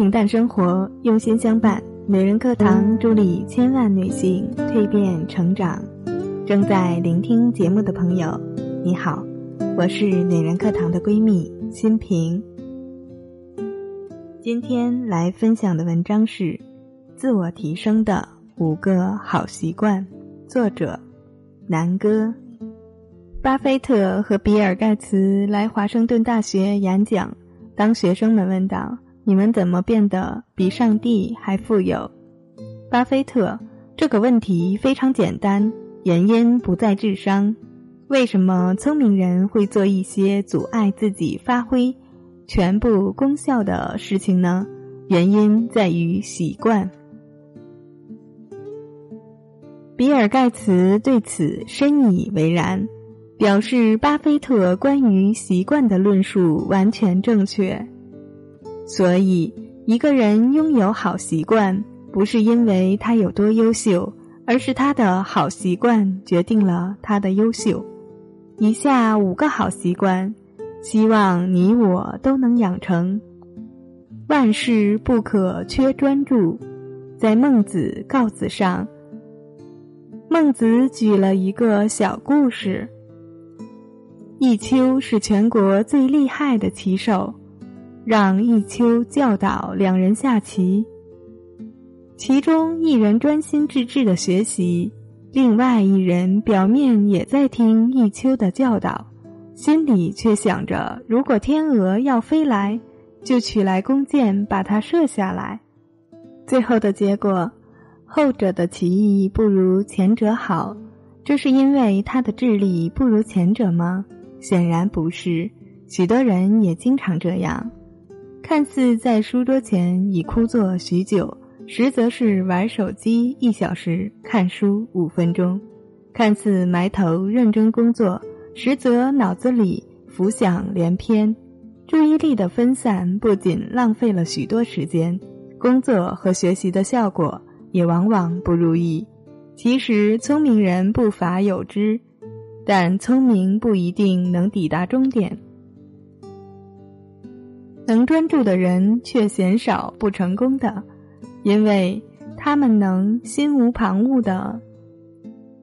平淡生活，用心相伴。女人课堂助力千万女性蜕变成长。正在聆听节目的朋友，你好，我是女人课堂的闺蜜心平。今天来分享的文章是《自我提升的五个好习惯》，作者南哥。巴菲特和比尔盖茨来华盛顿大学演讲，当学生们问道：“你们怎么变得比上帝还富有？”巴菲特：“这个问题非常简单，原因不在智商。为什么聪明人会做一些阻碍自己发挥全部功效的事情呢？原因在于习惯。”比尔盖茨对此深以为然。表示巴菲特关于习惯的论述完全正确，所以一个人拥有好习惯，不是因为他有多优秀，而是他的好习惯决定了他的优秀。以下五个好习惯，希望你我都能养成。万事不可缺专注，在孟子告子上，孟子举了一个小故事。弈秋是全国最厉害的棋手，让弈秋教导两人下棋。其中一人专心致志的学习，另外一人表面也在听弈秋的教导，心里却想着：如果天鹅要飞来，就取来弓箭把它射下来。最后的结果，后者的棋艺不如前者好，这是因为他的智力不如前者吗？显然不是，许多人也经常这样，看似在书桌前已枯坐许久，实则是玩手机一小时，看书五分钟；看似埋头认真工作，实则脑子里浮想联翩。注意力的分散不仅浪费了许多时间，工作和学习的效果也往往不如意。其实聪明人不乏有之。但聪明不一定能抵达终点，能专注的人却鲜少不成功的，因为他们能心无旁骛的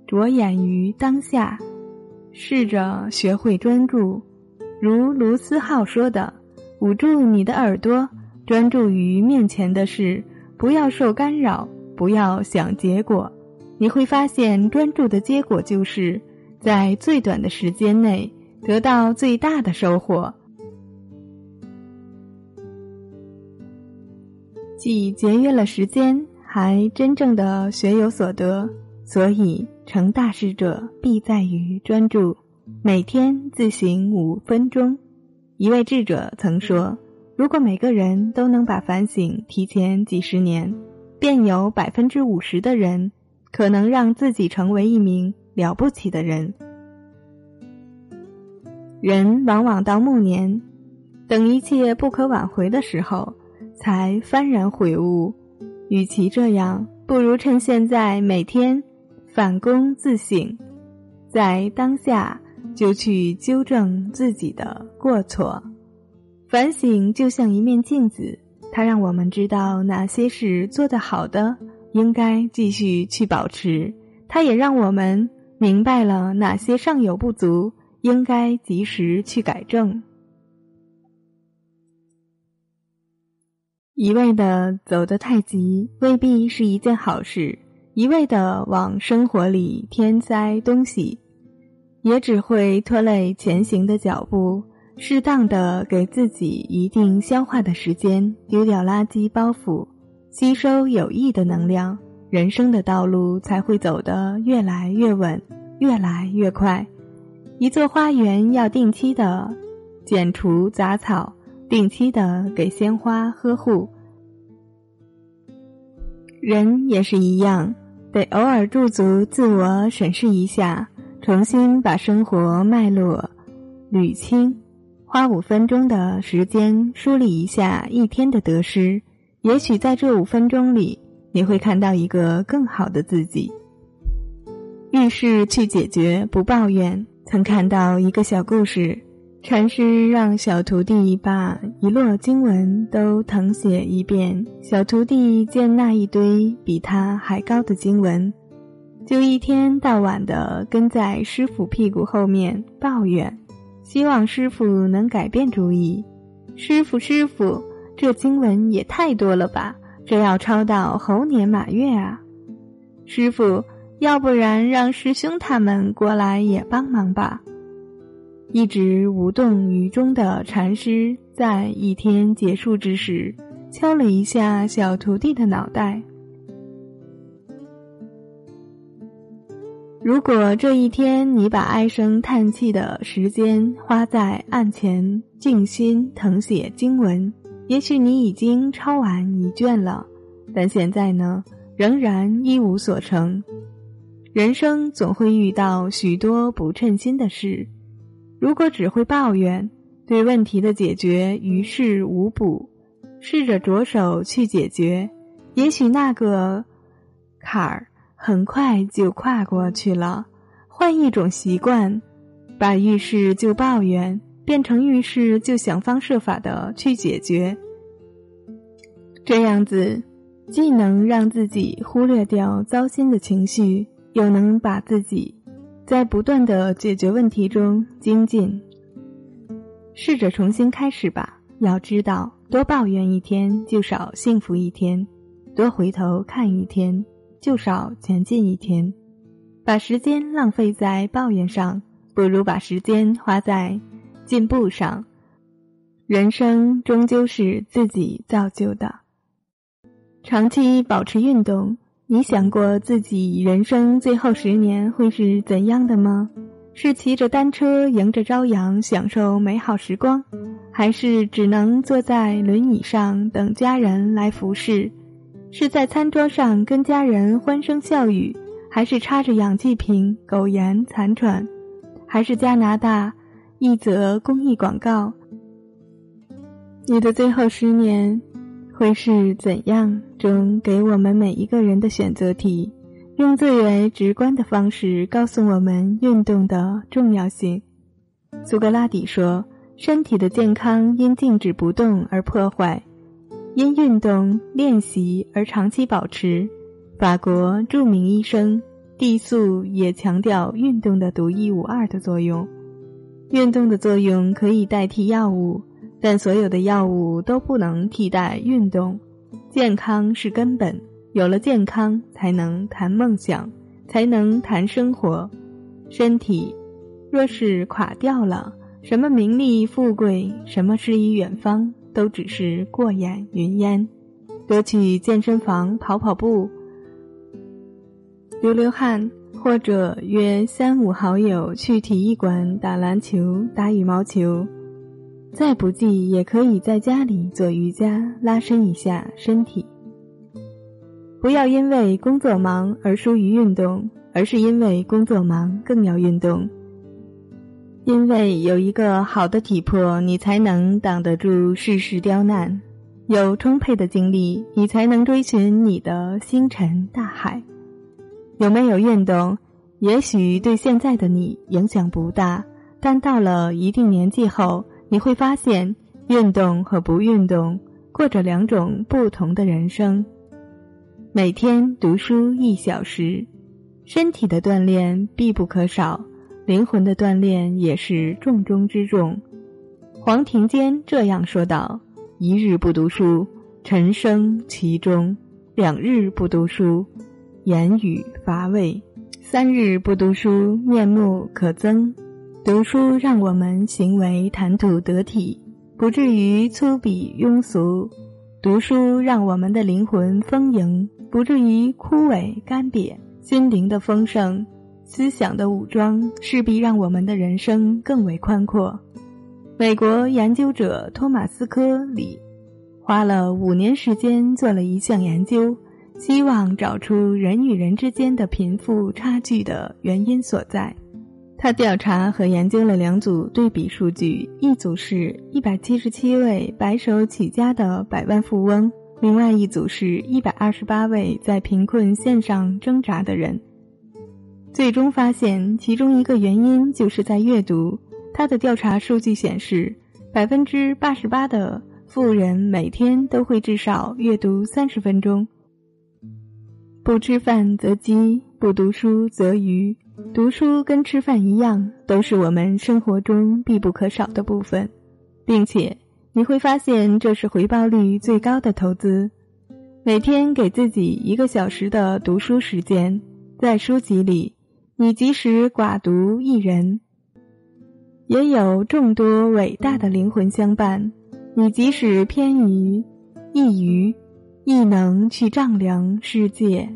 着眼于当下，试着学会专注。如卢思浩说的：“捂住你的耳朵，专注于面前的事，不要受干扰，不要想结果。你会发现，专注的结果就是。”在最短的时间内得到最大的收获，既节约了时间，还真正的学有所得。所以，成大事者必在于专注。每天自行五分钟。一位智者曾说：“如果每个人都能把反省提前几十年，便有百分之五十的人可能让自己成为一名。”了不起的人，人往往到暮年，等一切不可挽回的时候，才幡然悔悟。与其这样，不如趁现在每天反躬自省，在当下就去纠正自己的过错。反省就像一面镜子，它让我们知道哪些是做得好的，应该继续去保持；它也让我们。明白了哪些尚有不足，应该及时去改正。一味的走得太急，未必是一件好事；一味的往生活里添塞东西，也只会拖累前行的脚步。适当的给自己一定消化的时间，丢掉垃圾包袱，吸收有益的能量。人生的道路才会走得越来越稳，越来越快。一座花园要定期的剪除杂草，定期的给鲜花呵护。人也是一样，得偶尔驻足，自我审视一下，重新把生活脉络捋清，花五分钟的时间梳理一下一天的得失。也许在这五分钟里。你会看到一个更好的自己。遇事去解决，不抱怨。曾看到一个小故事：禅师让小徒弟把一摞经文都誊写一遍。小徒弟见那一堆比他还高的经文，就一天到晚的跟在师傅屁股后面抱怨，希望师傅能改变主意。师傅，师傅，这经文也太多了吧？这要抄到猴年马月啊！师傅，要不然让师兄他们过来也帮忙吧。一直无动于衷的禅师，在一天结束之时，敲了一下小徒弟的脑袋。如果这一天你把唉声叹气的时间花在案前静心誊写经文，也许你已经抄完一卷了。但现在呢，仍然一无所成。人生总会遇到许多不称心的事。如果只会抱怨，对问题的解决于事无补，试着着手去解决，也许那个坎儿很快就跨过去了。换一种习惯，把遇事就抱怨变成遇事就想方设法的去解决，这样子既能让自己忽略掉糟心的情绪，又能把自己。在不断的解决问题中精进，试着重新开始吧。要知道，多抱怨一天就少幸福一天，多回头看一天就少前进一天。把时间浪费在抱怨上，不如把时间花在进步上。人生终究是自己造就的，长期保持运动。你想过自己人生最后十年会是怎样的吗？是骑着单车迎着朝阳享受美好时光，还是只能坐在轮椅上等家人来服侍？是在餐桌上跟家人欢声笑语，还是插着氧气瓶苟延残喘？还是加拿大一则公益广告？你的最后十年。会是怎样？中给我们每一个人的选择题，用最为直观的方式告诉我们运动的重要性。苏格拉底说：“身体的健康因静止不动而破坏，因运动练习而长期保持。”法国著名医生蒂素也强调运动的独一无二的作用。运动的作用可以代替药物。但所有的药物都不能替代运动，健康是根本。有了健康，才能谈梦想，才能谈生活。身体若是垮掉了，什么名利富贵，什么诗与远方，都只是过眼云烟。多去健身房跑跑步，流流汗，或者约三五好友去体育馆打篮球、打羽毛球。再不济，也可以在家里做瑜伽，拉伸一下身体。不要因为工作忙而疏于运动，而是因为工作忙更要运动。因为有一个好的体魄，你才能挡得住世事刁难；有充沛的精力，你才能追寻你的星辰大海。有没有运动，也许对现在的你影响不大，但到了一定年纪后。你会发现，运动和不运动过着两种不同的人生。每天读书一小时，身体的锻炼必不可少，灵魂的锻炼也是重中之重。黄庭坚这样说道：“一日不读书，沉生其中；两日不读书，言语乏味；三日不读书，面目可憎。”读书让我们行为谈吐得体，不至于粗鄙庸俗；读书让我们的灵魂丰盈，不至于枯萎干瘪。心灵的丰盛，思想的武装，势必让我们的人生更为宽阔。美国研究者托马斯·科里花了五年时间做了一项研究，希望找出人与人之间的贫富差距的原因所在。他调查和研究了两组对比数据，一组是一百七十七位白手起家的百万富翁，另外一组是一百二十八位在贫困线上挣扎的人。最终发现，其中一个原因就是在阅读，他的调查数据显示，百分之八十八的富人每天都会至少阅读三十分钟。不吃饭则饥，不读书则愚。读书跟吃饭一样，都是我们生活中必不可少的部分，并且你会发现这是回报率最高的投资。每天给自己一个小时的读书时间，在书籍里，你即使寡读一人，也有众多伟大的灵魂相伴；你即使偏于一隅，亦能去丈量世界。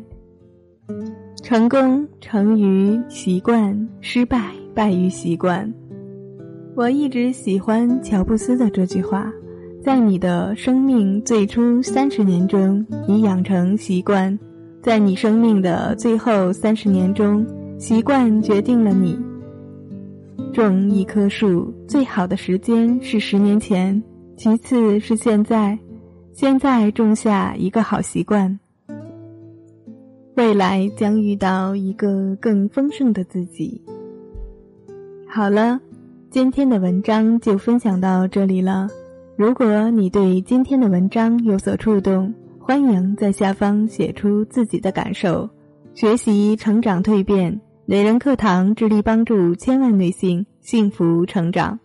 成功成于习惯，失败败于习惯。我一直喜欢乔布斯的这句话：在你的生命最初三十年中，你养成习惯；在你生命的最后三十年中，习惯决定了你。种一棵树最好的时间是十年前，其次是现在。现在种下一个好习惯。未来将遇到一个更丰盛的自己。好了，今天的文章就分享到这里了。如果你对今天的文章有所触动，欢迎在下方写出自己的感受。学习、成长、蜕变，美人课堂致力帮助千万女性幸福成长。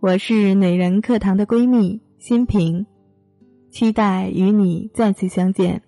我是美人课堂的闺蜜心平，期待与你再次相见。